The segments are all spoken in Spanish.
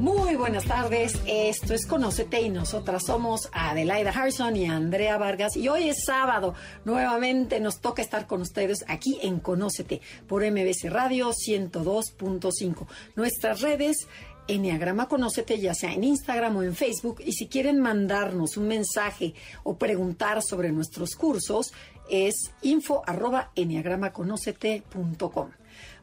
Muy buenas tardes, esto es Conócete y nosotras somos Adelaida Harrison y Andrea Vargas y hoy es sábado, nuevamente nos toca estar con ustedes aquí en Conócete por MBC Radio 102.5. Nuestras redes Enneagrama Conócete, ya sea en Instagram o en Facebook. Y si quieren mandarnos un mensaje o preguntar sobre nuestros cursos, es info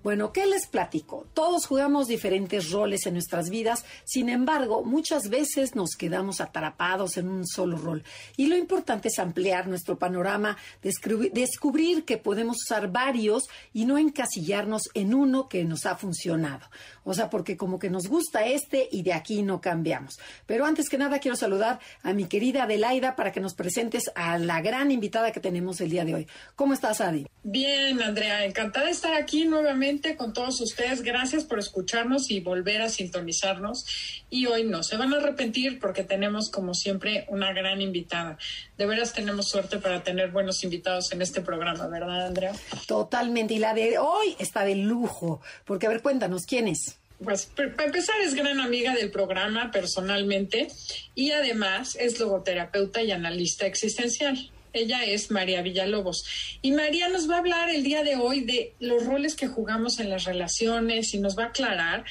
bueno, ¿qué les platico? Todos jugamos diferentes roles en nuestras vidas, sin embargo, muchas veces nos quedamos atrapados en un solo rol. Y lo importante es ampliar nuestro panorama, descubrir que podemos usar varios y no encasillarnos en uno que nos ha funcionado. O sea, porque como que nos gusta este y de aquí no cambiamos. Pero antes que nada quiero saludar a mi querida Adelaida para que nos presentes a la gran invitada que tenemos el día de hoy. ¿Cómo estás, Adi? Bien, Andrea, encantada de estar aquí nuevamente con todos ustedes. Gracias por escucharnos y volver a sintonizarnos. Y hoy no se van a arrepentir porque tenemos, como siempre, una gran invitada. De veras tenemos suerte para tener buenos invitados en este programa, ¿verdad, Andrea? Totalmente. Y la de hoy está de lujo. Porque, a ver, cuéntanos, ¿quién es? Pues para empezar es gran amiga del programa personalmente y además es logoterapeuta y analista existencial. Ella es María Villalobos. Y María nos va a hablar el día de hoy de los roles que jugamos en las relaciones y nos va a aclarar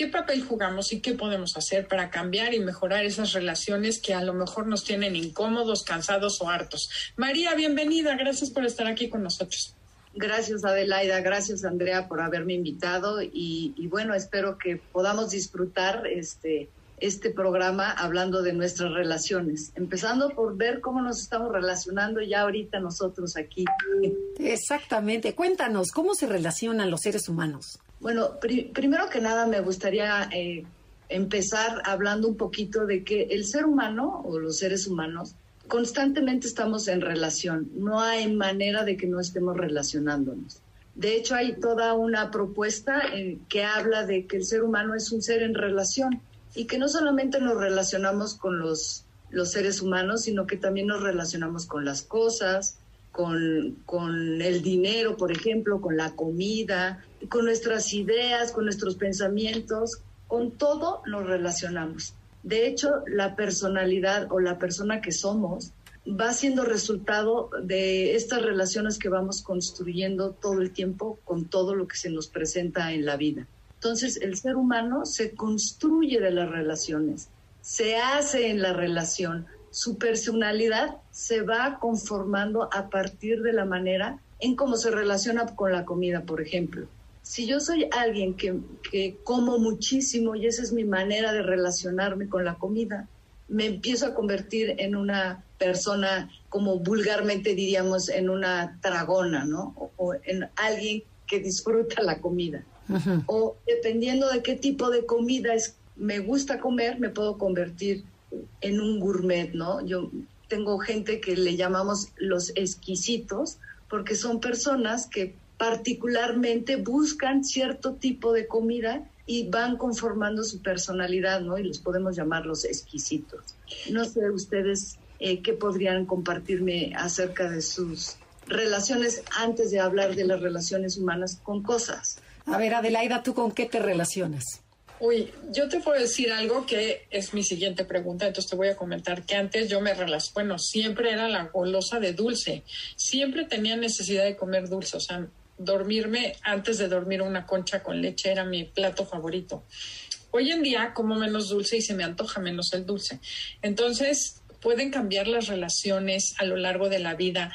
qué papel jugamos y qué podemos hacer para cambiar y mejorar esas relaciones que a lo mejor nos tienen incómodos, cansados o hartos. María, bienvenida. Gracias por estar aquí con nosotros. Gracias Adelaida, gracias Andrea por haberme invitado y, y bueno, espero que podamos disfrutar este este programa hablando de nuestras relaciones, empezando por ver cómo nos estamos relacionando ya ahorita nosotros aquí. Exactamente, cuéntanos, ¿cómo se relacionan los seres humanos? Bueno, primero que nada me gustaría eh, empezar hablando un poquito de que el ser humano o los seres humanos constantemente estamos en relación, no hay manera de que no estemos relacionándonos. De hecho, hay toda una propuesta eh, que habla de que el ser humano es un ser en relación y que no solamente nos relacionamos con los, los seres humanos, sino que también nos relacionamos con las cosas, con, con, el dinero, por ejemplo, con la comida, con nuestras ideas, con nuestros pensamientos, con todo nos relacionamos. De hecho, la personalidad o la persona que somos va siendo resultado de estas relaciones que vamos construyendo todo el tiempo con todo lo que se nos presenta en la vida. Entonces, el ser humano se construye de las relaciones, se hace en la relación, su personalidad se va conformando a partir de la manera en cómo se relaciona con la comida, por ejemplo. Si yo soy alguien que, como muchísimo y esa es mi manera de relacionarme con la comida, me empiezo a convertir en una persona, como vulgarmente diríamos, en una tragona, ¿no? o en alguien que disfruta la comida. O dependiendo de qué tipo de comida es, me gusta comer, me puedo convertir en un gourmet, ¿no? Yo tengo gente que le llamamos los exquisitos, porque son personas que particularmente buscan cierto tipo de comida y van conformando su personalidad, ¿no? Y los podemos llamar los exquisitos. No sé ustedes eh, qué podrían compartirme acerca de sus relaciones antes de hablar de las relaciones humanas con cosas. A ver, Adelaida, ¿tú con qué te relacionas? Uy, yo te puedo decir algo que es mi siguiente pregunta, entonces te voy a comentar que antes yo me relacioné, bueno, siempre era la golosa de dulce, siempre tenía necesidad de comer dulce, o sea, dormirme antes de dormir una concha con leche era mi plato favorito. Hoy en día como menos dulce y se me antoja menos el dulce. Entonces, pueden cambiar las relaciones a lo largo de la vida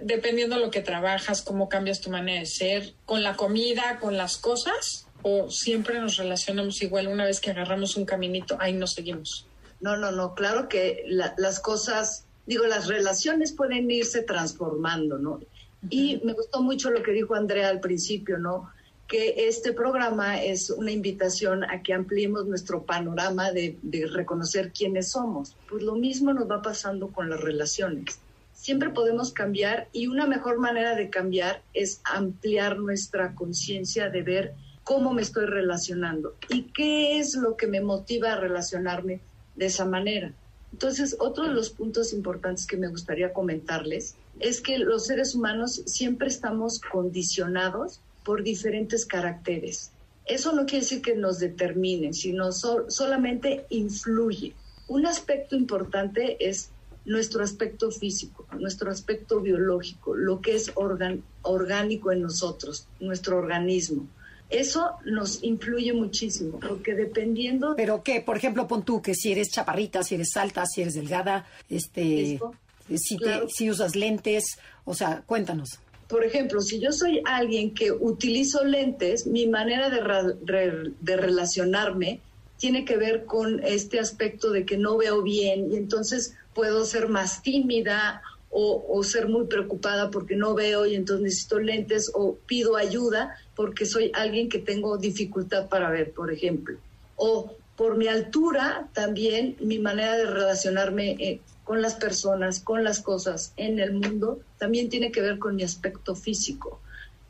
dependiendo de lo que trabajas, cómo cambias tu manera de ser, con la comida, con las cosas, o siempre nos relacionamos igual una vez que agarramos un caminito, ahí nos seguimos. No, no, no, claro que las cosas, digo, las relaciones pueden irse transformando, ¿no? Y me gustó mucho lo que dijo Andrea al principio, ¿no? Que este programa es una invitación a que ampliemos nuestro panorama de, de reconocer quiénes somos. Pues lo mismo nos va pasando con las relaciones siempre podemos cambiar y una mejor manera de cambiar es ampliar nuestra conciencia de ver cómo me estoy relacionando y qué es lo que me motiva a relacionarme de esa manera. Entonces, otro de los puntos importantes que me gustaría comentarles es que los seres humanos siempre estamos condicionados por diferentes caracteres. Eso no quiere decir que nos determinen, sino solamente influye. Un aspecto importante es nuestro aspecto físico, nuestro aspecto biológico, lo que es orgánico en nosotros, nuestro organismo. Eso nos influye muchísimo, porque dependiendo... Pero que, por ejemplo, pon tú que si eres chaparrita, si eres alta, si eres delgada, este, si, si usas lentes, o sea, cuéntanos. Por ejemplo, si yo soy alguien que utilizo lentes, mi manera de, de, relacionarme tiene que ver con este aspecto de que no veo bien y entonces puedo ser más tímida o, o, ser muy preocupada porque no veo y entonces necesito lentes o pido ayuda porque soy alguien que tengo dificultad para ver, por ejemplo. O por mi altura también mi manera de relacionarme eh, con las personas, con las cosas en el mundo, también tiene que ver con mi aspecto físico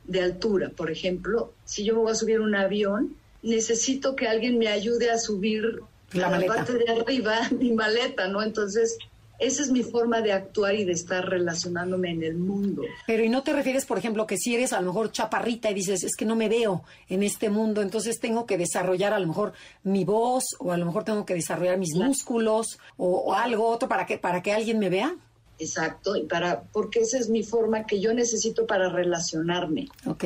de altura. Por ejemplo, si yo me voy a subir un avión, necesito que alguien me ayude a subir la, la parte de arriba mi maleta, ¿no? Entonces, esa es mi forma de actuar y de estar relacionándome en el mundo. Pero ¿y no te refieres, por ejemplo, que si eres a lo mejor chaparrita y dices, es que no me veo en este mundo, entonces tengo que desarrollar a lo mejor mi voz o a lo mejor tengo que desarrollar mis músculos o, algo otro para que, para que alguien me vea? Exacto, y para, porque esa es mi forma que yo necesito para relacionarme. Ok.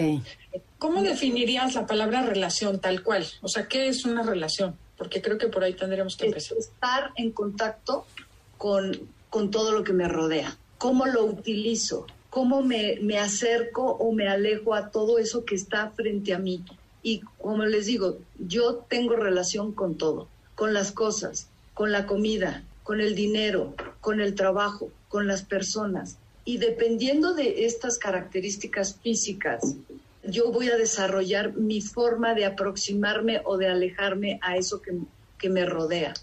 ¿Cómo definirías la palabra relación tal cual? O sea, ¿qué es una relación? Porque creo que por ahí tendríamos que empezar. Estar en contacto con, con todo lo que me rodea, cómo lo utilizo, cómo me, me acerco o me alejo a todo eso que está frente a mí. Y como les digo, yo tengo relación con todo, con las cosas, con la comida, con el dinero, con el trabajo, con las personas. Y dependiendo de estas características físicas, yo voy a desarrollar mi forma de aproximarme o de alejarme a eso que, que me rodea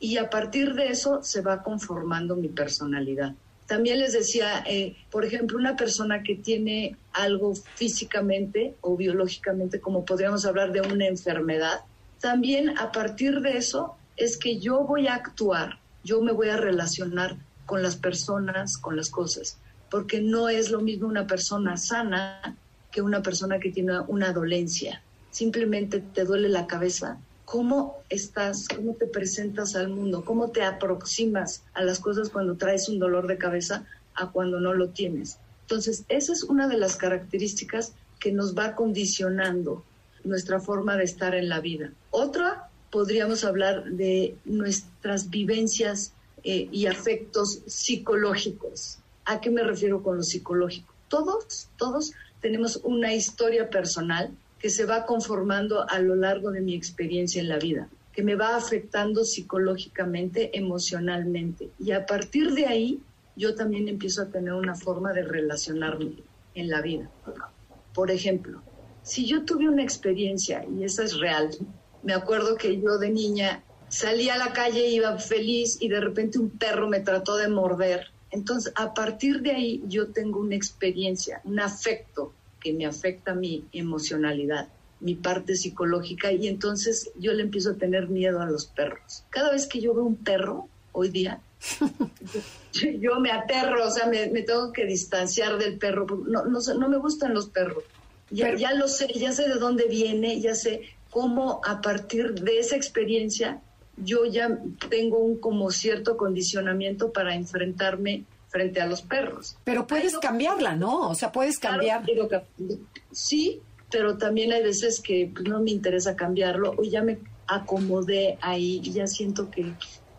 y a partir de eso se va conformando mi personalidad. También les decía, eh, por ejemplo, una persona que tiene algo físicamente o biológicamente, como podríamos hablar de una enfermedad, también a partir de eso es que yo voy a actuar, yo me voy a relacionar con las personas, con las cosas, porque no es lo mismo una persona sana que una persona que tiene una dolencia. Simplemente te duele la cabeza cómo estás, cómo te presentas al mundo, cómo te aproximas a las cosas cuando traes un dolor de cabeza a cuando no lo tienes. Entonces, esa es una de las características que nos va condicionando nuestra forma de estar en la vida. Otra, podríamos hablar de nuestras vivencias eh, y afectos psicológicos. ¿A qué me refiero con lo psicológico? Todos, todos tenemos una historia personal que se va conformando a lo largo de mi experiencia en la vida, que me va afectando psicológicamente, emocionalmente. Y a partir de ahí, yo también empiezo a tener una forma de relacionarme en la vida. Por ejemplo, si yo tuve una experiencia, y esa es real, me acuerdo que yo de niña salí a la calle, iba feliz y de repente un perro me trató de morder. Entonces, a partir de ahí yo tengo una experiencia, un afecto que me afecta mi emocionalidad, mi parte psicológica y entonces yo le empiezo a tener miedo a los perros. Cada vez que yo veo un perro hoy día, yo me aterro, o sea, me, tengo que distanciar del perro. No, no, no me gustan los perros. Ya, ya lo sé, ya sé de dónde viene, ya sé cómo a partir de esa experiencia yo ya tengo un como cierto condicionamiento para enfrentarme frente a los perros. Pero puedes cambiarla, ¿no? O sea, puedes cambiar. sí, pero también hay veces que pues, no me interesa cambiarlo o ya me acomodé ahí y ya siento que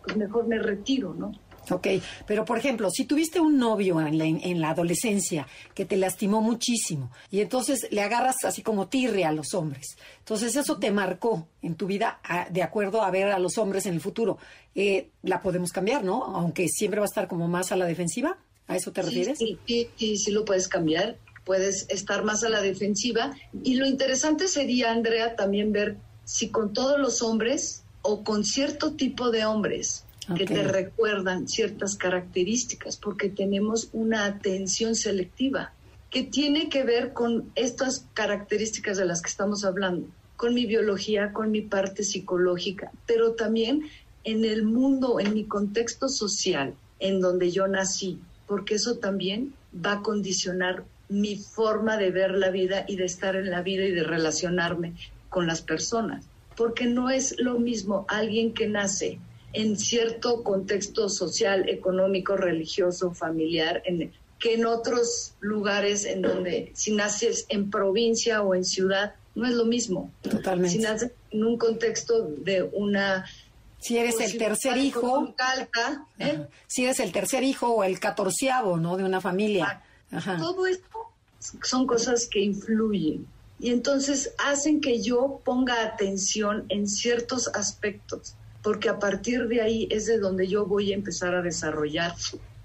pues, mejor me retiro, ¿no? Ok, pero por ejemplo, si tuviste un novio en la, en la, adolescencia que te lastimó muchísimo y entonces le agarras así como tirre a los hombres, entonces eso te marcó en tu vida de acuerdo a ver a los hombres en el futuro, eh, la podemos cambiar, ¿no? Aunque siempre va a estar como más a la defensiva, ¿a eso te refieres? Sí, sí, sí, sí lo puedes cambiar, puedes estar más a la defensiva y lo interesante sería, Andrea, también ver si con todos los hombres o con cierto tipo de hombres que te recuerdan ciertas características, porque tenemos una atención selectiva que tiene que ver con estas características de las que estamos hablando, con mi biología, con mi parte psicológica, pero también en el mundo, en mi contexto social, en donde yo nací, porque eso también va a condicionar mi forma de ver la vida y de estar en la vida y de relacionarme con las personas, porque no es lo mismo alguien que nace en cierto contexto social, económico, religioso, familiar, en, que en otros lugares en donde si naces en provincia o en ciudad, no es lo mismo. Totalmente. Si naces en un contexto de una... Si eres el tercer hijo... Alta, ¿eh? Si eres el tercer hijo o el catorceavo, ¿no? De una familia. Todo esto son cosas que influyen y entonces hacen que yo ponga atención en ciertos aspectos, porque a partir de ahí es de donde yo voy a empezar a desarrollar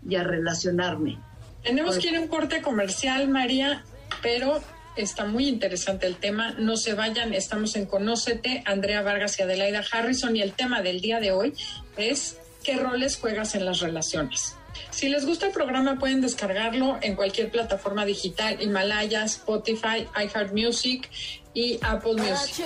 y a relacionarme. Tenemos que ir a un corte comercial, María, pero está muy interesante el tema. No se vayan, estamos en Conócete, Andrea Vargas y Adelaida Harrison, y el tema del día de hoy es ¿qué roles juegas en las relaciones? Si les gusta el programa pueden descargarlo en cualquier plataforma digital, Himalaya, Spotify, iHeartMusic y Apple Music.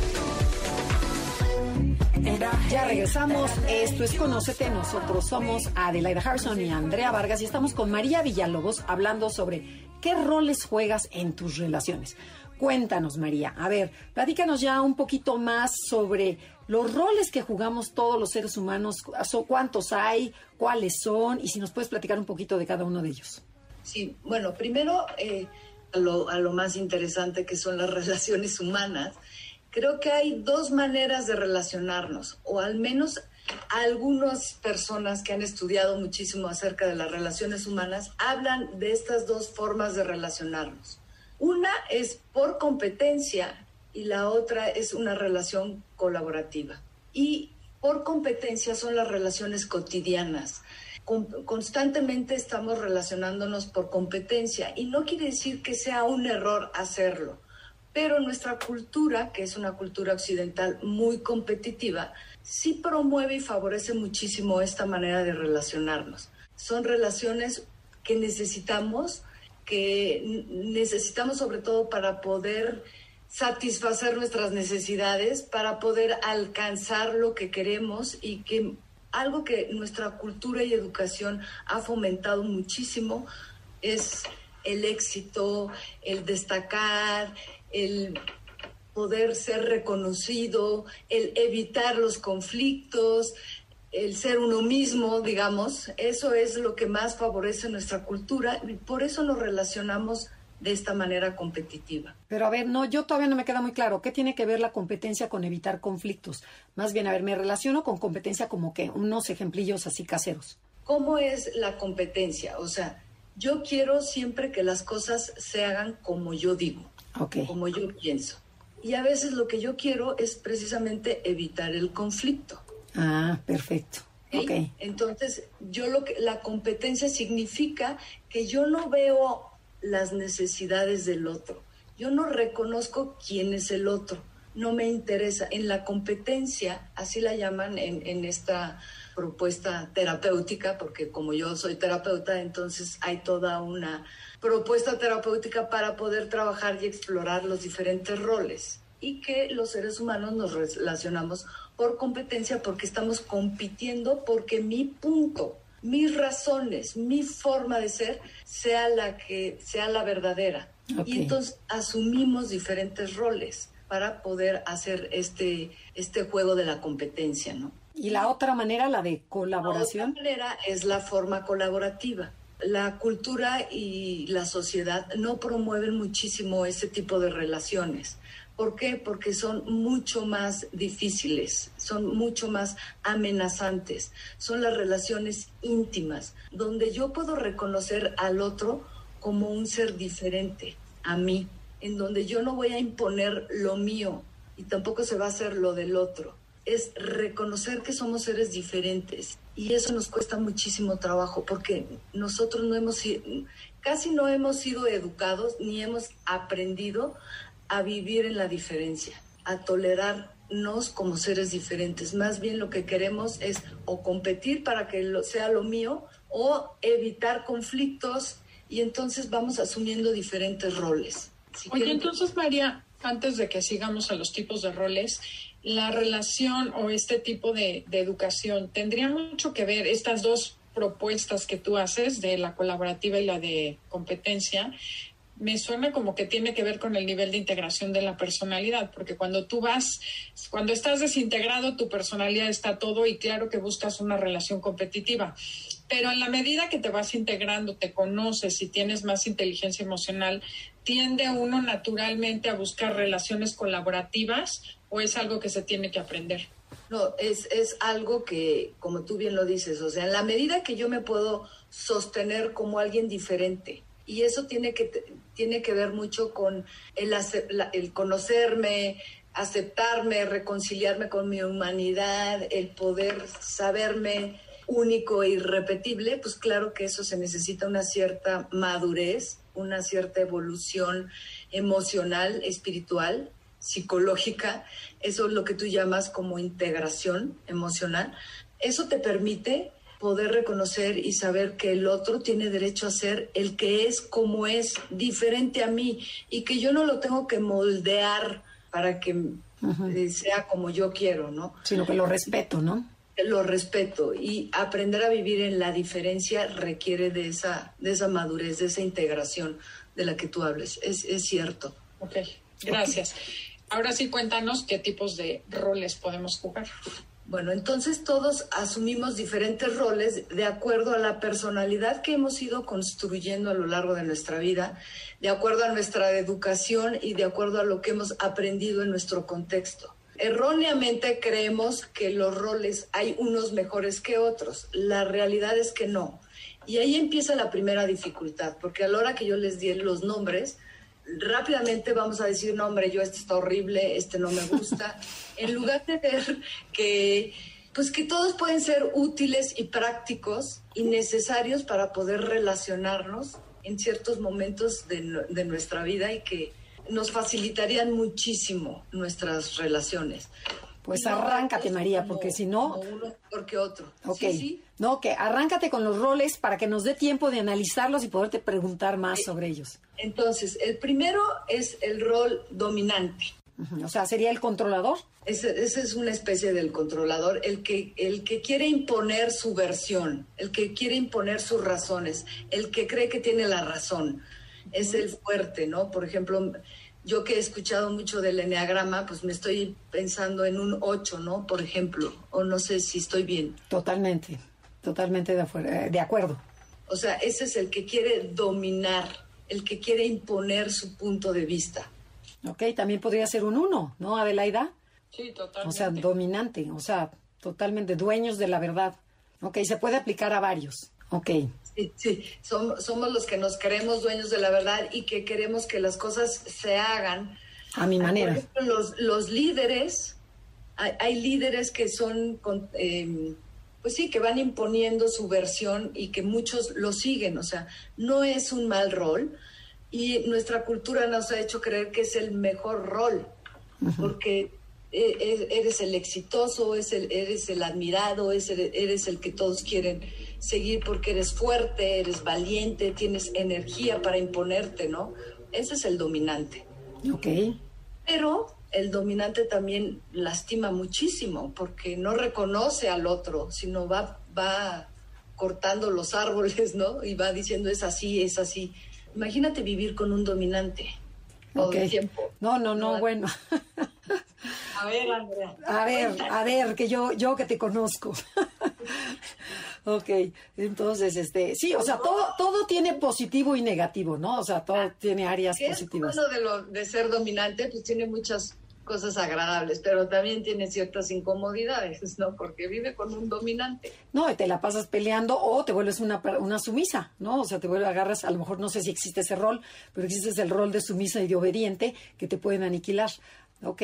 Ya regresamos. Esto es Conócete. Nosotros somos Adelaida Harrison y Andrea Vargas y estamos con María Villalobos hablando sobre qué roles juegas en tus relaciones. Cuéntanos, María. A ver, platícanos ya un poquito más sobre los roles que jugamos todos los seres humanos. ¿Cuántos hay? ¿Cuáles son? Y si nos puedes platicar un poquito de cada uno de ellos. Sí, bueno, primero eh, a, lo, a lo más interesante que son las relaciones humanas creo que hay dos maneras de relacionarnos, o al menos algunas personas que han estudiado muchísimo acerca de las relaciones humanas hablan de estas dos formas de relacionarnos. Una es por competencia y la otra es una relación colaborativa. Y por competencia son las relaciones cotidianas. constantemente estamos relacionándonos por competencia y no quiere decir que sea un error hacerlo pero nuestra cultura, que es una cultura occidental muy competitiva, sí promueve y favorece muchísimo esta manera de relacionarnos. Son relaciones que necesitamos, que necesitamos sobre todo para poder satisfacer nuestras necesidades, para poder alcanzar lo que queremos y que algo que nuestra cultura y educación ha fomentado muchísimo es el éxito, el destacar, el poder ser reconocido, el evitar los conflictos, el ser uno mismo, digamos, eso es lo que más favorece nuestra cultura y por eso nos relacionamos de esta manera competitiva. Pero a ver, no, yo todavía no me queda muy claro. ¿Qué tiene que ver la competencia con evitar conflictos? Más bien, a ver, me relaciono con competencia como que unos ejemplillos así caseros. ¿Cómo es la competencia? O sea, yo quiero siempre que las cosas se hagan como yo digo como yo pienso. Y a veces lo que yo quiero es precisamente evitar el conflicto. Ah, perfecto. Okay. Entonces, yo lo que la competencia significa que yo no veo las necesidades del otro. Yo no reconozco quién es el otro. No me interesa. En la competencia, así la llaman en, en esta propuesta terapéutica, porque como yo soy terapeuta, entonces hay toda una propuesta terapéutica para poder trabajar y explorar los diferentes roles y que los seres humanos nos relacionamos por competencia porque estamos compitiendo porque mi punto, mis razones, mi forma de ser sea la que sea la verdadera. Y entonces asumimos diferentes roles para poder hacer este, este juego de la competencia, ¿no? Y la otra manera, la de colaboración. La otra manera es la forma colaborativa la cultura y la sociedad no promueven muchísimo ese tipo de relaciones. ¿Por qué? Porque son mucho más difíciles, son mucho más amenazantes, son las relaciones íntimas, donde yo puedo reconocer al otro como un ser diferente a mí, en donde yo no voy a imponer lo mío y tampoco se va a hacer lo del otro. Es reconocer que somos seres diferentes y eso nos cuesta muchísimo trabajo porque nosotros no hemos casi no hemos sido educados ni hemos aprendido a vivir en la diferencia, a tolerarnos como seres diferentes. Más bien lo que queremos es o competir para que lo, sea lo mío o evitar conflictos y entonces vamos asumiendo diferentes roles. Oye, entonces María, antes de que sigamos a los tipos de roles, la relación o este tipo de, educación tendría mucho que ver estas dos propuestas que tú haces de la colaborativa y la de competencia me suena como que tiene que ver con el nivel de integración de la personalidad, porque cuando tú vas, cuando estás desintegrado, tu personalidad está todo y claro que buscas una relación competitiva. Pero en la medida que te vas integrando, te conoces y tienes más inteligencia emocional, ¿tiende uno naturalmente a buscar relaciones colaborativas o es algo que se tiene que aprender? No, es, es algo que, como tú bien lo dices, o sea, en la medida que yo me puedo sostener como alguien diferente, y eso tiene que, tiene que ver mucho con el, el conocerme, aceptarme, reconciliarme con mi humanidad, el poder saberme único e irrepetible, pues claro que eso se necesita una cierta madurez, una cierta evolución emocional, espiritual, psicológica, eso es lo que tú llamas como integración emocional. Eso te permite poder reconocer y saber que el otro tiene derecho a ser el que es como es, diferente a mí, y que yo no lo tengo que moldear para que eh, sea como yo quiero, ¿no? Sino que lo respeto, ¿no? Lo respeto y aprender a vivir en la diferencia requiere de esa, de esa madurez, de esa integración de la que tú hables. Es, es cierto. Ok, gracias. Ahora sí cuéntanos qué tipos de roles podemos jugar. Bueno, entonces todos asumimos diferentes roles de acuerdo a la personalidad que hemos ido construyendo a lo largo de nuestra vida, de acuerdo a nuestra educación y de acuerdo a lo que hemos aprendido en nuestro contexto. Erróneamente creemos que los roles hay unos mejores que otros. La realidad es que no. Y ahí empieza la primera dificultad, porque a la hora que yo les di los nombres, rápidamente vamos a decir, no, hombre, yo este está horrible, este no me gusta, en lugar de ver que, pues que todos pueden ser útiles y prácticos y necesarios para poder relacionarnos en ciertos momentos de, de nuestra vida y que nos facilitarían muchísimo nuestras relaciones. Pues arráncate, María, porque si no... uno porque otro. Ok. No, que arráncate con los roles para que nos dé tiempo de analizarlos y poderte preguntar más sobre ellos. Entonces, el primero es el rol dominante. O sea, sería el controlador. Ese, es una especie del controlador, el que, el que quiere imponer su versión, el que quiere imponer sus razones, el que cree que tiene la razón. Es el fuerte, ¿no? Por ejemplo, yo que he escuchado mucho del enneagrama, pues me estoy pensando en un 8, ¿no? Por ejemplo, o no sé si estoy bien. Totalmente, totalmente de, eh, de acuerdo. O sea, ese es el que quiere dominar, el que quiere imponer su punto de vista. Ok, también podría ser un 1, ¿no, Adelaida? Sí, totalmente. O sea, dominante, o sea, totalmente dueños de la verdad. Ok, se puede aplicar a varios. Ok. Sí, sí, somos, somos los que nos creemos dueños de la verdad y que queremos que las cosas se hagan. A mi manera. los, los líderes, hay, líderes que son, em, pues sí, que van imponiendo su versión y que muchos lo siguen. O sea, no es un mal rol y nuestra cultura nos ha hecho creer que es el mejor rol, porque eres el exitoso, eres el, eres el admirado, eres el, eres el que todos quieren seguir porque eres fuerte, eres valiente, tienes energía para imponerte, ¿no? Ese es el dominante. Ok. Pero el dominante también lastima muchísimo porque no reconoce al otro, sino va, va cortando los árboles, ¿no? Y va diciendo es así, es así. Imagínate vivir con un dominante todo el tiempo. No, no, no, bueno. A ver, Andrea. A ver, a ver, que yo, yo que te conozco. ok, entonces, este, sí, o sea, todo, todo tiene positivo y negativo, ¿no? O sea, todo tiene áreas positivas. Bueno, de, lo, de ser dominante, pues tiene muchas cosas agradables, pero también tiene ciertas incomodidades, ¿no? Porque vive con un dominante. No, y te la pasas peleando o te vuelves una, una sumisa, ¿no? O sea, te vuelves, agarras, a lo mejor no sé si existe ese rol, pero existe el rol de sumisa y de obediente que te pueden aniquilar. Ok,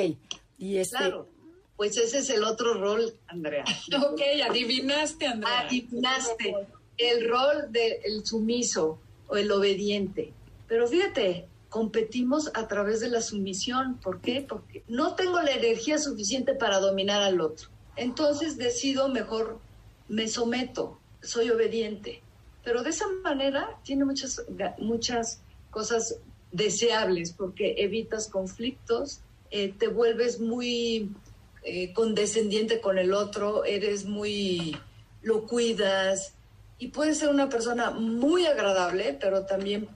y este... Claro, pues ese es el otro rol, Andrea. ok, adivinaste, Andrea. Adivinaste el rol del sumiso o el obediente. Pero fíjate, competimos a través de la sumisión. ¿Por qué? Porque no tengo la energía suficiente para dominar al otro. Entonces decido mejor, me someto, soy obediente. Pero de esa manera tiene muchas, muchas cosas deseables porque evitas conflictos, eh, te vuelves muy eh, condescendiente con el otro, eres muy, lo cuidas y puedes ser una persona muy agradable, pero también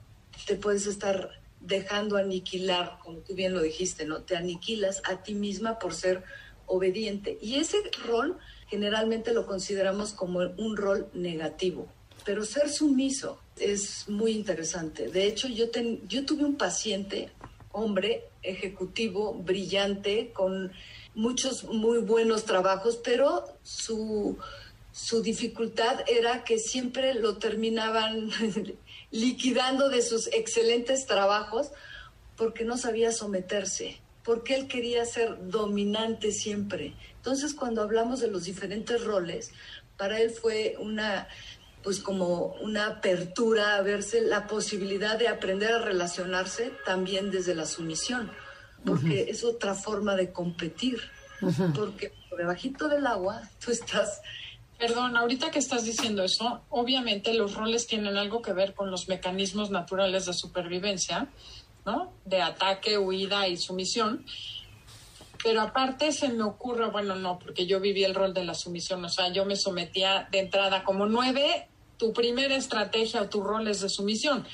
te puedes estar dejando aniquilar, como tú bien lo dijiste, ¿no? Te aniquilas a ti misma por ser obediente. Y ese rol generalmente lo consideramos como un rol negativo, pero ser sumiso es muy interesante. De hecho, yo, yo tuve un paciente, hombre, ejecutivo, brillante, con muchos muy buenos trabajos, pero su, su dificultad era que siempre lo terminaban liquidando de sus excelentes trabajos porque no sabía someterse, porque él quería ser dominante siempre. Entonces, cuando hablamos de los diferentes roles, para él fue una pues como una apertura a verse la posibilidad de aprender a relacionarse también desde la sumisión, porque es otra forma de competir, porque por debajito del agua tú estás Perdón, ahorita que estás diciendo eso, obviamente los roles tienen algo que ver con los mecanismos naturales de supervivencia, ¿no? De ataque, huida y sumisión. Pero aparte se me ocurre, bueno, no, porque yo viví el rol de la sumisión, o sea, yo me sometía de entrada como nueve, tu primera estrategia o tu rol es de sumisión.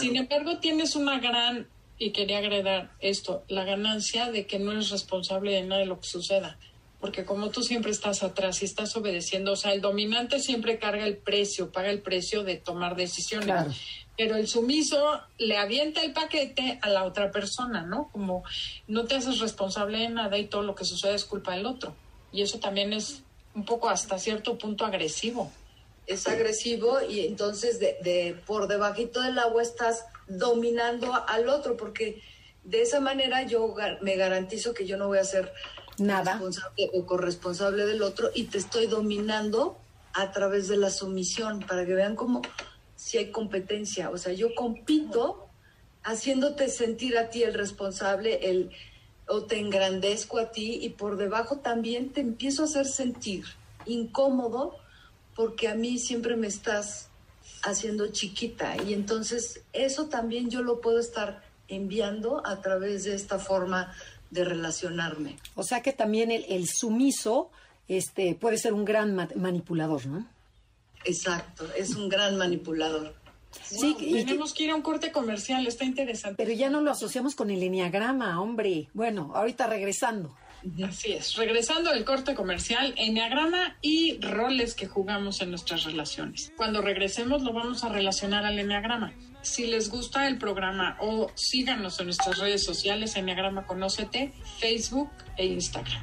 Sin embargo, tienes una gran, y quería agregar esto, la ganancia de que no eres responsable de nada de lo que suceda porque como tú siempre estás atrás y estás obedeciendo, o sea, el dominante siempre carga el precio, paga el precio de tomar decisiones. Pero el sumiso le avienta el paquete a la otra persona, ¿no? Como no te haces responsable de nada y todo lo que sucede es culpa del otro. Y eso también es un poco hasta cierto punto agresivo. Es agresivo y entonces de, de por debajito del agua estás dominando al otro porque de esa manera yo me garantizo que yo no voy a ser Nada. responsable o corresponsable del otro y te estoy dominando a través de la sumisión para que vean cómo si hay competencia. O sea, yo compito haciéndote sentir a ti el responsable, el o te engrandezco a ti y por debajo también te empiezo a hacer sentir incómodo porque a mí siempre me estás haciendo chiquita y entonces eso también yo lo puedo estar enviando a través de esta forma de relacionarme. O sea que también el, sumiso este, puede ser un gran manipulador, ¿no? Exacto, es un gran manipulador. Sí, y tenemos que ir a un corte comercial, está interesante. Pero ya no lo asociamos con el enneagrama, hombre. Bueno, ahorita regresando. Así es, regresando del corte comercial, enneagrama y roles que jugamos en nuestras relaciones. Cuando regresemos lo vamos a relacionar al enneagrama. Si les gusta el programa o síganos en nuestras redes sociales, Enneagrama Conócete, Facebook e Instagram.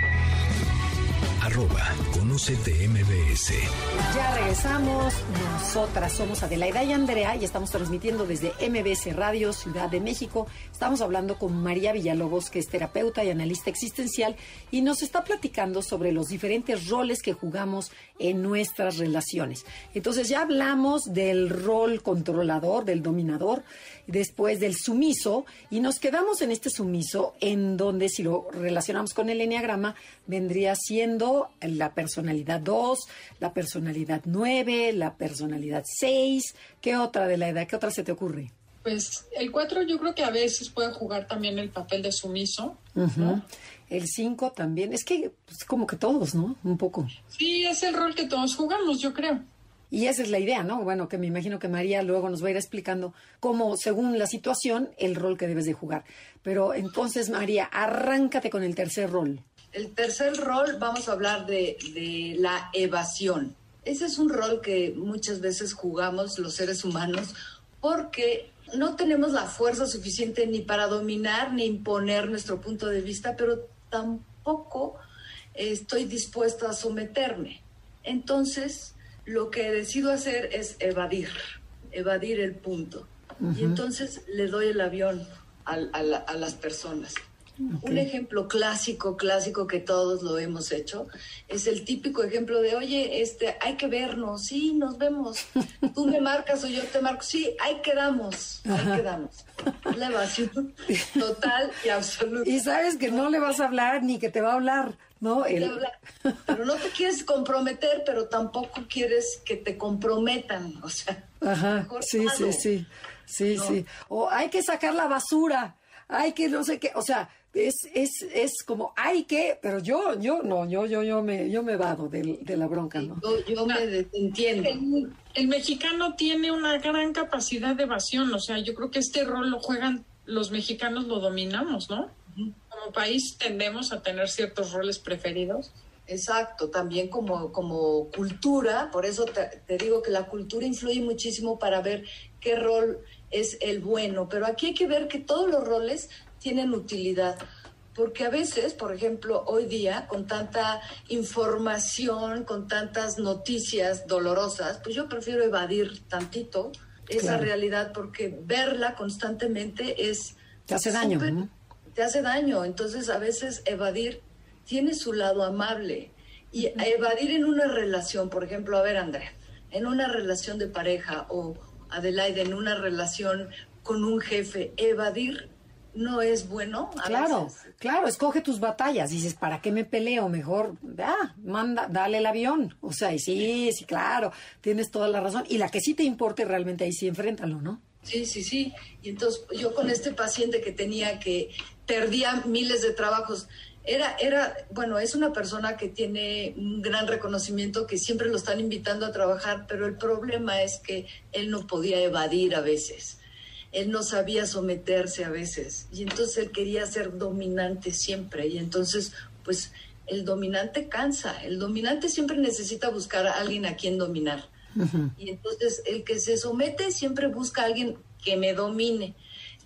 arroba Conocete MBS. Ya regresamos. Nosotras somos Adelaida y Andrea y estamos transmitiendo desde MBS Radio Ciudad de México. Estamos hablando con María Villalobos, que es terapeuta y analista existencial, y nos está platicando sobre los diferentes roles que jugamos en nuestras relaciones. Entonces ya hablamos del rol controlador, del dominador, después del sumiso, y nos quedamos en este sumiso, en donde si lo relacionamos con el enneagrama, vendría siendo la personalidad 2, la personalidad 9, la personalidad 6. ¿Qué otra de la edad? ¿Qué otra se te ocurre? Pues el 4 yo creo que a veces puede jugar también el papel de sumiso. El 5 también. Es que pues, como que todos, ¿no? Un poco. Sí, es el rol que todos jugamos, yo creo. Y esa es la idea, ¿no? Bueno, que me imagino que María luego nos va a ir explicando cómo, según la situación, el rol que debes de jugar. Pero entonces, María, arráncate con el tercer rol. El tercer rol, vamos a hablar de, de la evasión. Ese es un rol que muchas veces jugamos los seres humanos porque no tenemos la fuerza suficiente ni para dominar ni imponer nuestro punto de vista, pero tampoco estoy dispuesta a someterme. Entonces, lo que decido hacer es evadir, evadir el punto. Y entonces le doy el avión a, a las personas. Un ejemplo clásico, clásico que todos lo hemos hecho, es el típico ejemplo de, oye, este, hay que vernos, sí, nos vemos. Tú me marcas o yo te marco, sí, ahí quedamos, ahí quedamos. La evasión total y absoluta. Y sabes que no le vas a hablar ni que te va a hablar, ¿no? Pero no te quieres comprometer, pero tampoco quieres que te comprometan, o sea. Ajá, sí, sí, sí, sí, sí. O hay que sacar la basura, hay que no sé qué, o sea es, es, es como hay que, pero yo, yo no, yo, yo, yo me, yo me vado de, la bronca, ¿no? Yo, me entiendo. El, mexicano tiene una gran capacidad de evasión, o sea, yo creo que este rol lo juegan los mexicanos, lo dominamos, ¿no? Como país tendemos a tener ciertos roles preferidos. Exacto, también como, como cultura, por eso te, te digo que la cultura influye muchísimo para ver qué rol es el bueno, pero aquí hay que ver que todos los roles tienen utilidad. Porque a veces, por ejemplo, hoy día, con tanta información, con tantas noticias dolorosas, pues yo prefiero evadir tantito esa realidad porque verla constantemente es... Te hace daño. Te hace daño. Entonces, a veces evadir tiene su lado amable. Y evadir en una relación, por ejemplo, a ver, Andrea, en una relación de pareja o Adelaide, en una relación con un jefe, evadir no es bueno. claro, claro, escoge tus batallas. Dices, ¿para qué me peleo? Mejor, ah, manda, dale el avión. O sea, y sí, sí, claro, tienes toda la razón. Y la que sí te importe realmente ahí sí, enfréntalo, ¿no? Sí, sí, sí. Y entonces yo con este paciente que tenía que perdía miles de trabajos, era, era, bueno, es una persona que tiene un gran reconocimiento, que siempre lo están invitando a trabajar, pero el problema es que él no podía evadir a veces él no sabía someterse a veces. Y entonces él quería ser dominante siempre. Y entonces pues el dominante cansa, el dominante siempre necesita buscar a alguien a quien dominar. Y entonces el que se somete siempre busca a alguien que me domine.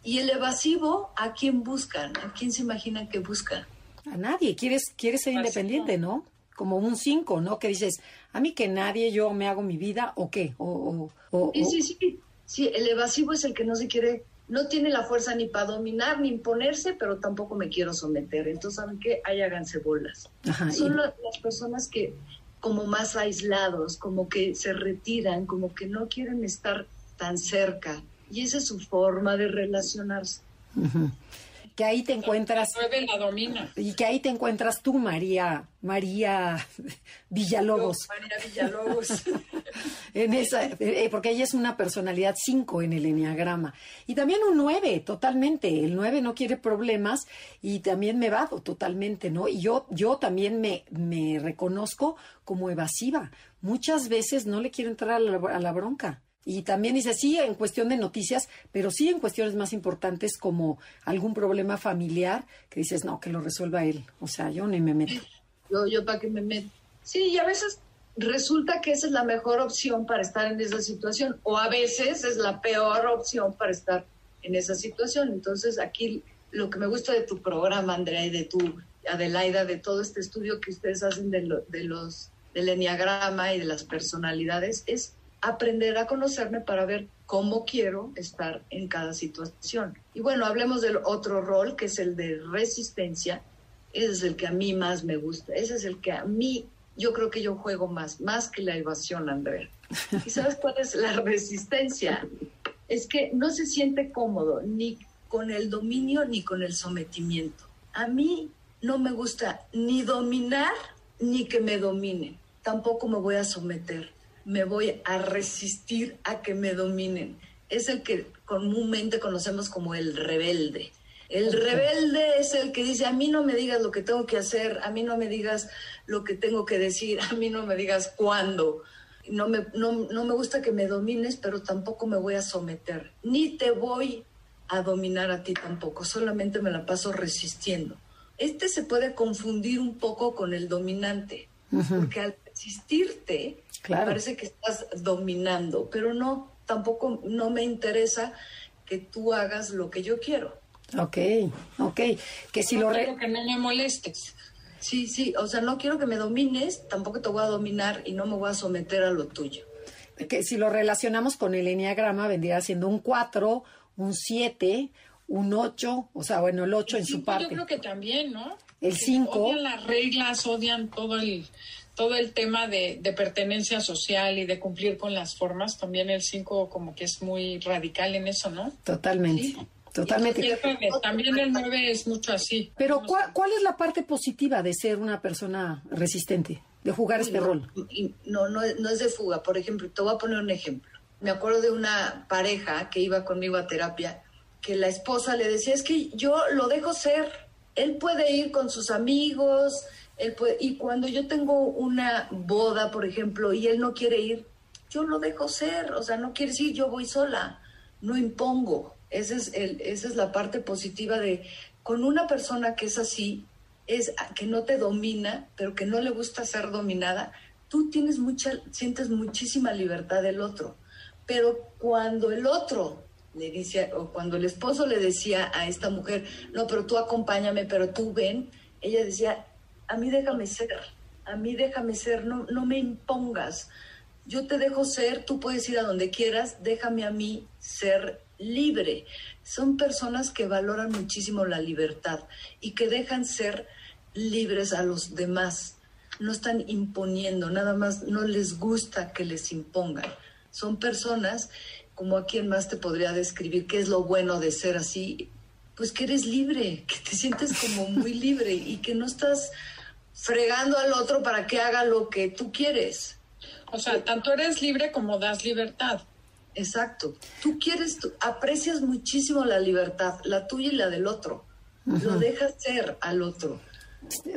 Y el evasivo a quién buscan, a quién se imaginan que buscan. A nadie, quieres, quieres ser independiente, ¿no? Como un cinco, ¿no? Que dices, a mí que nadie, yo me hago mi vida, ¿o qué? O, o, sí, sí, sí, Sí, el evasivo es el que no se quiere, no tiene la fuerza ni para dominar ni imponerse, pero tampoco me quiero someter. Entonces, ¿saben qué? Ahí háganse bolas. Son las personas que como más aislados, como que se retiran, como que no quieren estar tan cerca. Y esa es su forma de relacionarse que ahí te encuentras. La domina. Y que ahí te encuentras tú, María, María Villalobos. María Villalobos. en esa, eh, porque ella es una personalidad 5 en el enneagrama. Y también un 9, totalmente. El 9 no quiere problemas y también me vado totalmente, ¿no? Y yo, yo también me, me reconozco como evasiva. Muchas veces no le quiero entrar a la bronca. Y también dice, sí, en cuestión de noticias, pero sí en cuestiones más importantes como algún problema familiar, que dices, no, que lo resuelva él. O sea, yo ni me meto. Yo, yo para qué me meto. Sí, y a veces resulta que esa es la mejor opción para estar en esa situación, o a veces es la peor opción para estar en esa situación. Entonces, aquí lo que me gusta de tu programa, Andrea, y de tu Adelaida, de todo este estudio que ustedes hacen de, los del enneagrama y de las personalidades, es aprender a conocerme para ver cómo quiero estar en cada situación. Y bueno, hablemos del otro rol, que es el de resistencia. Ese es el que a mí más me gusta. Ese es el que a mí, yo creo que yo juego más, más que la evasión, Andrea. ¿Y sabes cuál es la resistencia? Es que no se siente cómodo ni con el dominio ni con el sometimiento. A mí no me gusta ni dominar ni que me dominen. Tampoco me voy a someter. Me voy a resistir a que me dominen. Es el que comúnmente conocemos como el rebelde. El rebelde es el que dice, a mí no me digas lo que tengo que hacer, a mí no me digas lo que tengo que decir, a mí no me digas cuándo. No me, no, no me gusta que me domines, pero tampoco me voy a someter. Ni te voy a dominar a ti tampoco, solamente me la paso resistiendo. Este se puede confundir un poco con el dominante, porque al resistirte parece que estás dominando, pero no, tampoco no me interesa que tú hagas lo que yo quiero. Ok, ok. Que si lo quiero que no me molestes. Sí, sí, o sea, no quiero que me domines, tampoco te voy a dominar y no me voy a someter a lo tuyo. Que si lo relacionamos con el enneagrama, vendría siendo un 4, un 7, un 8, o sea, bueno, el 8 en su parte. Yo creo que también, ¿no? El 5. Odian las reglas, odian todo el todo el tema de, pertenencia social y de cumplir con las formas, también el 5 como que es muy radical en eso, ¿no? Totalmente. Totalmente. también el 9 es mucho así. Pero ¿cuál, ¿cuál, es la parte positiva de ser una persona resistente, de jugar este rol? No, no, no es de fuga. Por ejemplo, te voy a poner un ejemplo. Me acuerdo de una pareja que iba conmigo a terapia, que la esposa le decía, es que yo lo dejo ser, él puede ir con sus amigos, y cuando yo tengo una boda, por ejemplo, y él no quiere ir, yo lo dejo ser, o sea, no quiere ir, yo voy sola, no impongo. Ese es el, esa es la parte positiva de con una persona que es así, es que no te domina, pero que no le gusta ser dominada, tú tienes mucha, sientes muchísima libertad del otro. Pero cuando el otro le dice, o cuando el esposo le decía a esta mujer, no, pero tú acompáñame, pero tú ven, ella decía, a mí déjame ser, a mí déjame ser, no, no me impongas, yo te dejo ser, tú puedes ir a donde quieras, déjame a mí ser libre. Son personas que valoran muchísimo la libertad y que dejan ser libres a los demás. No están imponiendo, nada más no les gusta que les impongan. Son personas como a quien más te podría describir qué es lo bueno de ser así, pues que eres libre, que te sientes como muy libre y que no estás fregando al otro para que haga lo que tú quieres. O sea, tanto eres libre como das libertad. Exacto. Tú quieres, tú aprecias muchísimo la libertad, la tuya y la del otro. Lo dejas ser al otro.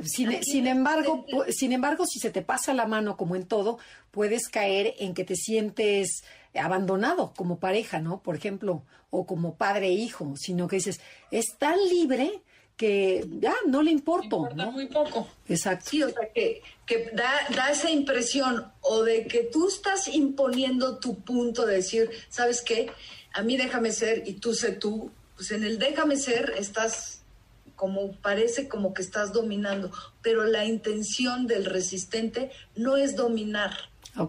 Sin, embargo, sin embargo, si se te pasa la mano como en todo, puedes caer en que te sientes abandonado como pareja, ¿no? Por ejemplo, o como padre e hijo, sino que dices, es tan libre que ya no le importo, ¿no? Muy poco. Exacto. Sí, o sea, que, que da, da, esa impresión o de que tú estás imponiendo tu punto de decir, ¿sabes qué? A mí déjame ser y tú sé tú. Pues en el déjame ser estás como parece como que estás dominando, pero la intención del resistente no es dominar,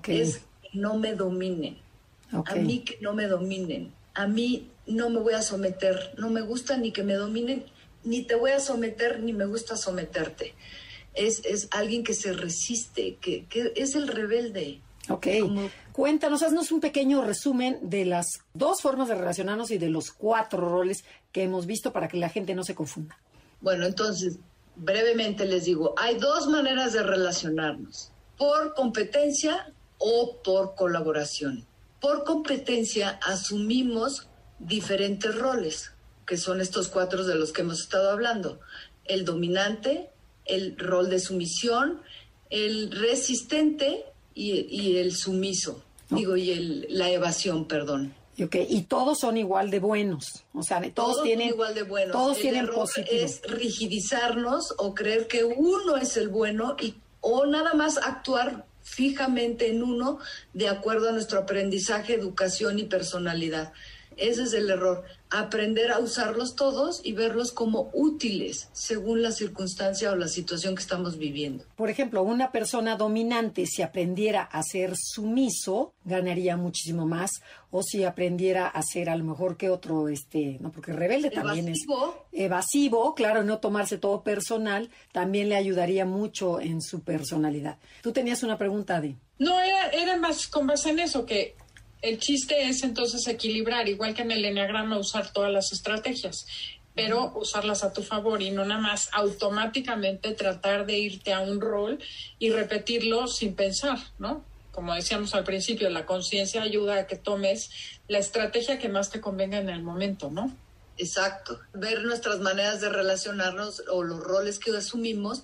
es que no me dominen. A mí que no me dominen, a mí no me voy a someter, no me gusta ni que me dominen, ni te voy a someter, ni me gusta someterte. Es, es alguien que se resiste, que, que es el rebelde. Ok. Cuéntanos, haznos un pequeño resumen de las dos formas de relacionarnos y de los cuatro roles que hemos visto para que la gente no se confunda. Bueno, entonces, brevemente les digo, hay dos maneras de relacionarnos, por competencia o por colaboración. Por competencia asumimos diferentes roles, que son estos cuatro de los que hemos estado hablando. El dominante, el rol de sumisión, el resistente y, el sumiso, digo, y el, la evasión, perdón. Y todos son igual de buenos. O sea, todos, tienen igual de buenos. Todos tienen positivo. Es rigidizarnos o creer que uno es el bueno y o nada más actuar fijamente en uno de acuerdo a nuestro aprendizaje, educación y personalidad. Ese es el error. Aprender a usarlos todos y verlos como útiles según la circunstancia o la situación que estamos viviendo. Por ejemplo, una persona dominante, si aprendiera a ser sumiso, ganaría muchísimo más. O si aprendiera a ser a lo mejor que otro, este, no, porque rebelde también es evasivo, claro, no tomarse todo personal, también le ayudaría mucho en su personalidad. Tú tenías una pregunta, de. No, era, era más con base en eso, que el chiste es entonces equilibrar, igual que en el enneagrama, usar todas las estrategias, pero usarlas a tu favor y no nada más automáticamente tratar de irte a un rol y repetirlo sin pensar, ¿no? Como decíamos al principio, la conciencia ayuda a que tomes la estrategia que más te convenga en el momento, ¿no? Exacto. Ver nuestras maneras de relacionarnos o los roles que asumimos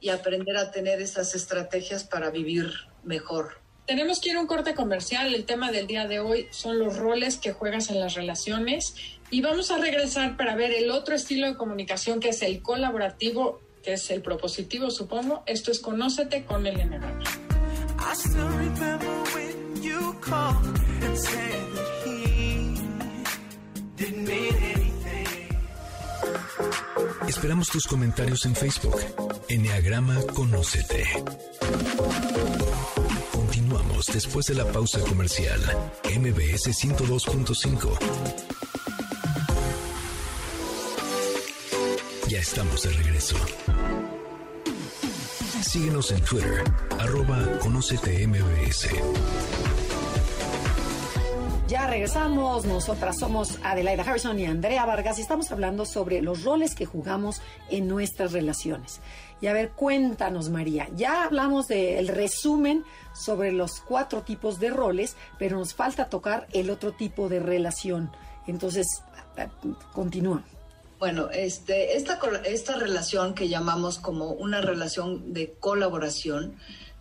y aprender a tener esas estrategias para vivir mejor. Tenemos que ir a un corte comercial. El tema del día de hoy son los roles que juegas en las relaciones. Y vamos a regresar para ver el otro estilo de comunicación que es el colaborativo, que es el propositivo, supongo. Esto es Conócete con el Enneagrama. Esperamos tus comentarios en Facebook. Enneagrama Conócete después de la pausa comercial. MBS 102.5. Ya estamos de regreso. Síguenos en Twitter, arroba Conócete MBS. Ya regresamos, nosotras somos Adelaida Harrison y Andrea Vargas y estamos hablando sobre los roles que jugamos en nuestras relaciones. Y a ver, cuéntanos María, ya hablamos del resumen sobre los cuatro tipos de roles, pero nos falta tocar el otro tipo de relación. Entonces, continúa. Bueno, este, esta, esta relación que llamamos como una relación de colaboración,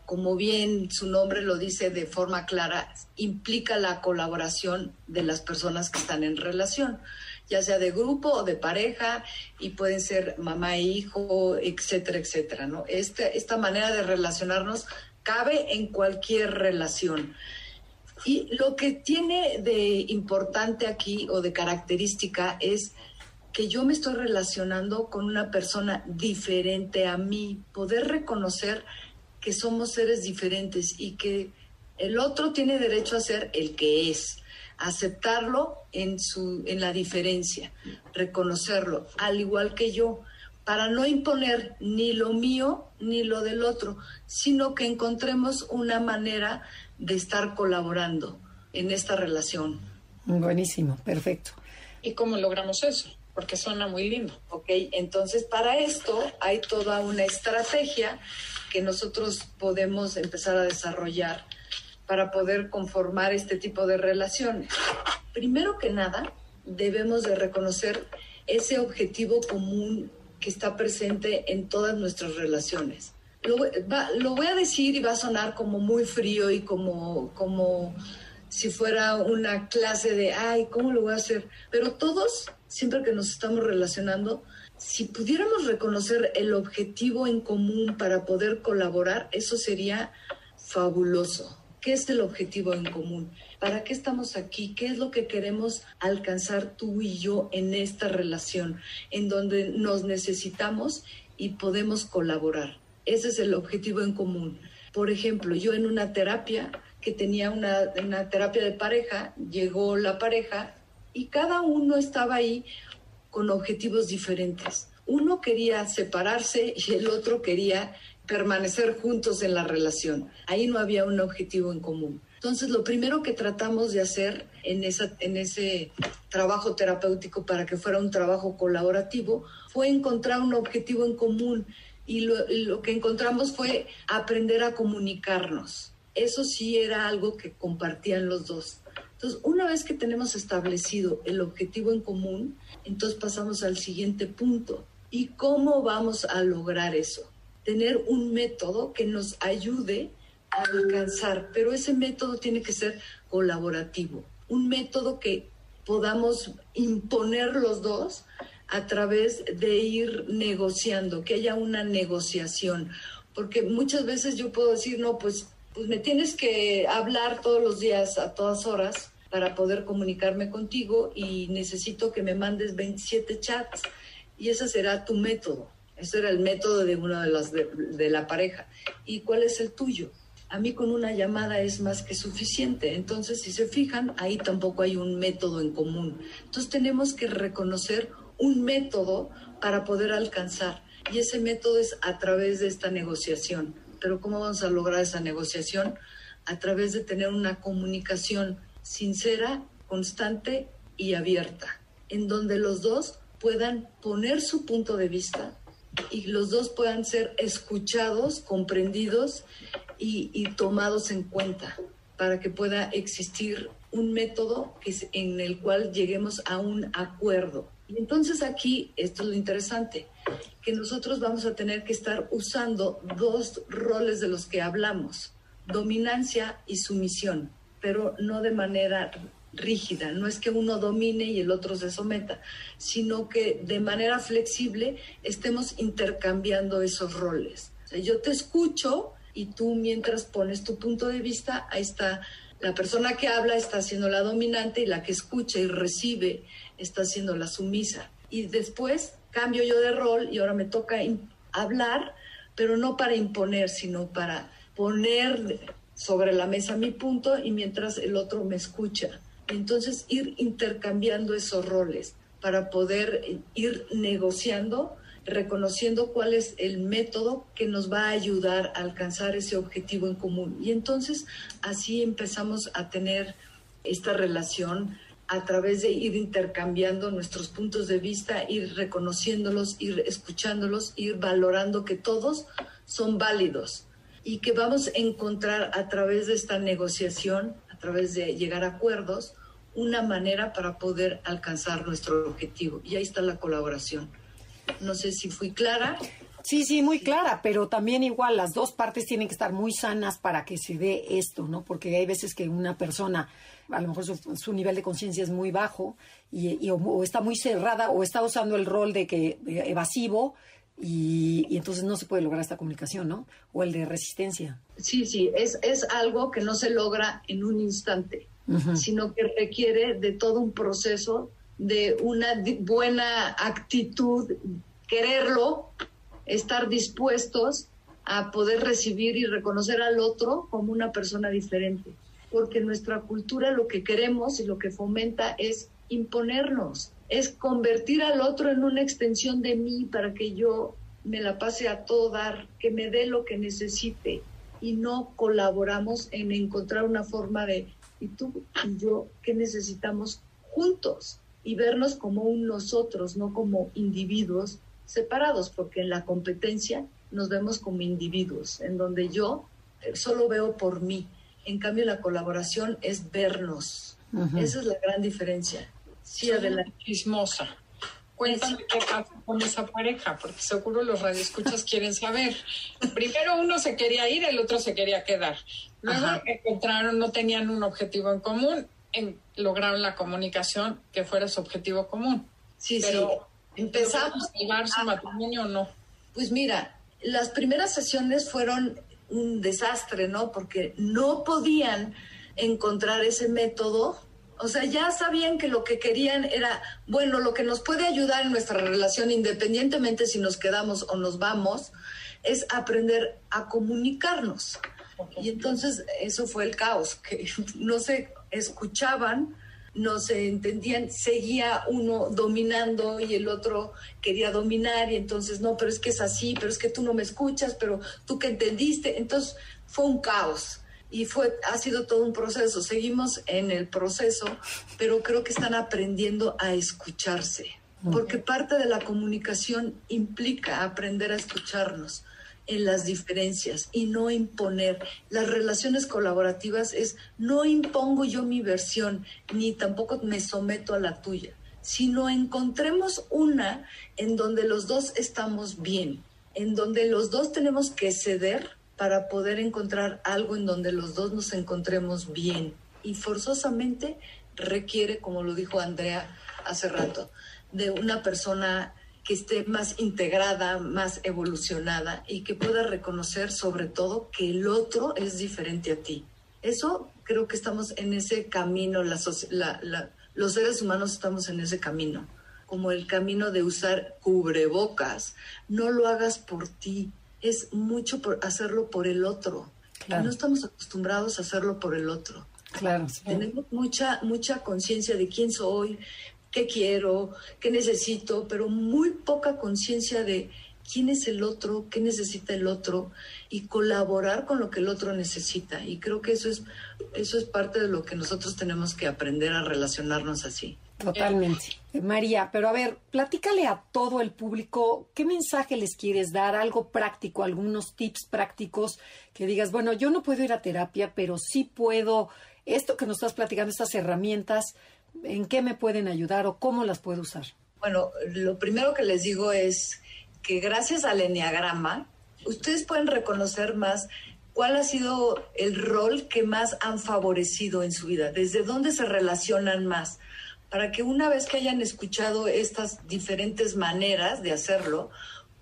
como bien su nombre lo dice de forma clara, implica la colaboración de las personas que están en relación, ya sea de grupo o de pareja, y pueden ser mamá e hijo, etcétera, etcétera, ¿no? Este, esta manera de relacionarnos cabe en cualquier relación. Y lo que tiene de importante aquí o de característica es que yo me estoy relacionando con una persona diferente a mí, poder reconocer que somos seres diferentes y que el otro tiene derecho a ser el que es, aceptarlo en su en la diferencia, reconocerlo, al igual que yo para no imponer ni lo mío ni lo del otro, sino que encontremos una manera de estar colaborando en esta relación. Buenísimo, perfecto. ¿Y cómo logramos eso? Porque suena muy lindo. Ok, entonces para esto hay toda una estrategia que nosotros podemos empezar a desarrollar para poder conformar este tipo de relaciones. Primero que nada, debemos de reconocer ese objetivo común que está presente en todas nuestras relaciones. Lo, voy a decir y va a sonar como muy frío y como, como si fuera una clase de, ay, ¿cómo lo voy a hacer? Pero todos, siempre que nos estamos relacionando, si pudiéramos reconocer el objetivo en común para poder colaborar, eso sería fabuloso. ¿Qué es el objetivo en común? ¿Para qué estamos aquí? ¿Qué es lo que queremos alcanzar tú y yo en esta relación, en donde nos necesitamos y podemos colaborar? Ese es el objetivo en común. Por ejemplo, yo en una terapia que tenía una, una terapia de pareja, llegó la pareja y cada uno estaba ahí con objetivos diferentes. Uno quería separarse y el otro quería permanecer juntos en la relación. Ahí no había un objetivo en común. Entonces, lo primero que tratamos de hacer en, ese trabajo terapéutico para que fuera un trabajo colaborativo fue encontrar un objetivo en común y lo que encontramos fue aprender a comunicarnos. Eso sí era algo que compartían los dos. Entonces, una vez que tenemos establecido el objetivo en común, entonces pasamos al siguiente punto. ¿Y cómo vamos a lograr eso? tener un método que nos ayude a alcanzar, pero ese método tiene que ser colaborativo, un método que podamos imponer los dos a través de ir negociando, que haya una negociación, porque muchas veces yo puedo decir, no, pues, pues me tienes que hablar todos los días a todas horas, para poder comunicarme contigo y necesito que me mandes 27 chats y ese será tu método. Ese era el método de una de las de, la pareja. ¿Y cuál es el tuyo? A mí con una llamada es más que suficiente. Entonces, si se fijan, ahí tampoco hay un método en común. Entonces, tenemos que reconocer un método para poder alcanzar. Y ese método es a través de esta negociación. Pero ¿cómo vamos a lograr esa negociación? A través de tener una comunicación sincera, constante y abierta, en donde los dos puedan poner su punto de vista y los dos puedan ser escuchados, comprendidos y, tomados en cuenta para que pueda existir un método en el cual lleguemos a un acuerdo. Y entonces aquí, esto es lo interesante, que nosotros vamos a tener que estar usando dos roles de los que hablamos, dominancia y sumisión pero no de manera rígida. No es que uno domine y el otro se someta, sino que de manera flexible estemos intercambiando esos roles. yo te escucho y tú mientras pones tu punto de vista, ahí está la persona que habla está siendo la dominante y la que escucha y recibe está siendo la sumisa. Y después cambio yo de rol y ahora me toca hablar, pero no para imponer, sino para poner sobre la mesa mi punto y mientras el otro me escucha. Entonces ir intercambiando esos roles para poder ir negociando, reconociendo cuál es el método que nos va a ayudar a alcanzar ese objetivo en común. Y entonces así empezamos a tener esta relación a través de ir intercambiando nuestros puntos de vista, ir reconociéndolos, ir escuchándolos, ir valorando que todos son válidos y que vamos a encontrar a través de esta negociación, a través de llegar a acuerdos, una manera para poder alcanzar nuestro objetivo. Y ahí está la colaboración. No sé si fui clara. Sí, sí, muy clara, pero también igual las dos partes tienen que estar muy sanas para que se dé esto, ¿no? Porque hay veces que una persona, a lo mejor su, nivel de conciencia es muy bajo y, o, está muy cerrada o está usando el rol de que evasivo y, entonces no se puede lograr esta comunicación, ¿no? O el de resistencia. Sí, sí, es, es algo que no se logra en un instante, sino que requiere de todo un proceso, de una buena actitud, quererlo, estar dispuestos a poder recibir y reconocer al otro como una persona diferente. Porque nuestra cultura lo que queremos y lo que fomenta es imponernos, es convertir al otro en una extensión de mí para que yo me la pase a todo dar, que me dé lo que necesite y no colaboramos en encontrar una forma de, y tú y yo, ¿qué necesitamos juntos? Y vernos como un nosotros, no como individuos separados, porque en la competencia nos vemos como individuos, en donde yo eh, solo veo por mí. En cambio, la colaboración es vernos. Esa es la gran diferencia. Sí, adelante. Chismosa. Cuéntame qué pasa con esa pareja, porque seguro los radioescuchas quieren saber. Primero uno se quería ir, el otro se quería quedar. Luego encontraron, no tenían un objetivo en común, en, lograron la comunicación que fuera su objetivo común. Sí, pero, sí. Empezamos. a salvar su matrimonio o no? Pues mira, las primeras sesiones fueron un desastre, ¿no? Porque no podían encontrar ese método o sea, ya sabían que lo que querían era, bueno, lo que nos puede ayudar en nuestra relación, independientemente si nos quedamos o nos vamos, es aprender a comunicarnos. Y entonces eso fue el caos, que no se escuchaban, no se entendían, seguía uno dominando y el otro quería dominar y entonces no, pero es que es así, pero es que tú no me escuchas, pero tú que entendiste, entonces fue un caos y fue, ha sido todo un proceso. Seguimos en el proceso, pero creo que están aprendiendo a escucharse, porque parte de la comunicación implica aprender a escucharnos en las diferencias y no imponer. Las relaciones colaborativas es no impongo yo mi versión, ni tampoco me someto a la tuya, sino encontremos una en donde los dos estamos bien, en donde los dos tenemos que ceder para poder encontrar algo en donde los dos nos encontremos bien. Y forzosamente requiere, como lo dijo Andrea hace rato, de una persona que esté más integrada, más evolucionada y que pueda reconocer sobre todo que el otro es diferente a ti Eso creo que estamos en ese camino, los seres humanos estamos en ese camino, como el camino de usar cubrebocas. No lo hagas por ti, es mucho por hacerlo por el otro. No estamos acostumbrados a hacerlo por el otro. Claro. Tenemos mucha, mucha conciencia de quién soy, qué quiero, qué necesito, pero muy poca conciencia de quién es el otro, qué necesita el otro y colaborar con lo que el otro necesita. Y creo que eso es, eso es parte de lo que nosotros tenemos que aprender a relacionarnos así. Totalmente. María, pero a ver, platícale a todo el público qué mensaje les quieres dar, algo práctico, algunos tips prácticos que digas, bueno, yo no puedo ir a terapia, pero sí puedo, esto que nos estás platicando, estas herramientas, ¿en qué me pueden ayudar o cómo las puedo usar? Bueno, lo primero que les digo es que gracias al enneagrama, ustedes pueden reconocer más cuál ha sido el rol que más han favorecido en su vida, desde dónde se relacionan más, para que una vez que hayan escuchado estas diferentes maneras de hacerlo,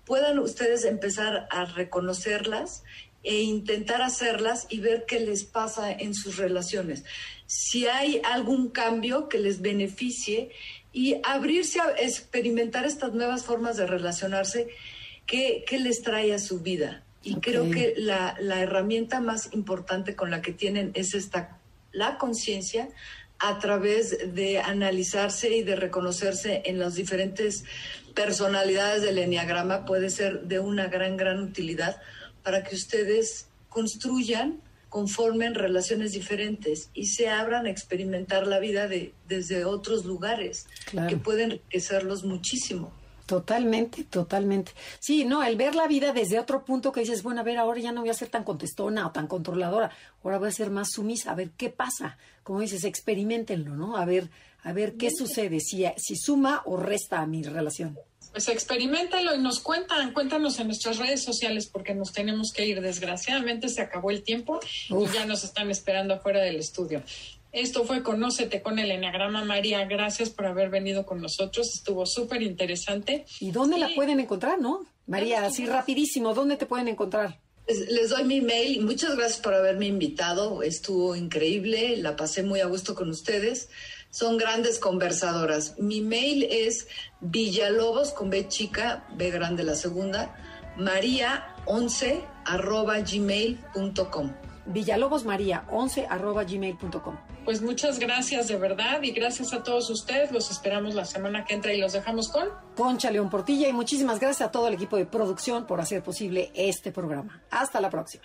puedan ustedes empezar a reconocerlas e intentar hacerlas y ver qué les pasa en sus relaciones. Si hay algún cambio que les beneficie y abrirse a experimentar estas nuevas formas de relacionarse que, les trae a su vida. Y creo que la, la, herramienta más importante con la que tienen es esta, la conciencia a través de analizarse y de reconocerse en las diferentes personalidades del enneagrama puede ser de una gran, gran utilidad para que ustedes construyan conformen relaciones diferentes y se abran a experimentar la vida de, desde otros lugares que pueden enriquecerlos muchísimo. Totalmente, totalmente. Sí, no, el ver la vida desde otro punto que dices, bueno, a ver, ahora ya no voy a ser tan contestona o tan controladora, ahora voy a ser más sumisa, a ver qué pasa. Como dices, experimentenlo, ¿no? A ver, a ver qué sucede, si, si suma o resta a mi relación. Pues experimentalo y nos cuentan, cuéntanos en nuestras redes sociales porque nos tenemos que ir. Desgraciadamente se acabó el tiempo y ya nos están esperando afuera del estudio. Esto fue Conócete con el Enneagrama María. Gracias por haber venido con nosotros. Estuvo súper interesante. ¿Y dónde la pueden encontrar, no? María, así rapidísimo, ¿dónde te pueden encontrar? Les doy mi mail y muchas gracias por haberme invitado. Estuvo increíble, la pasé muy a gusto con ustedes son grandes conversadoras. Mi mail es villalobos con B chica, B grande la segunda, maría 11 arroba gmail.com. Villalobos María 11 arroba gmail.com. Pues muchas gracias de verdad y gracias a todos ustedes. Los esperamos la semana que entra y los dejamos con Concha León Portilla y muchísimas gracias a todo el equipo de producción por hacer posible este programa. Hasta la próxima.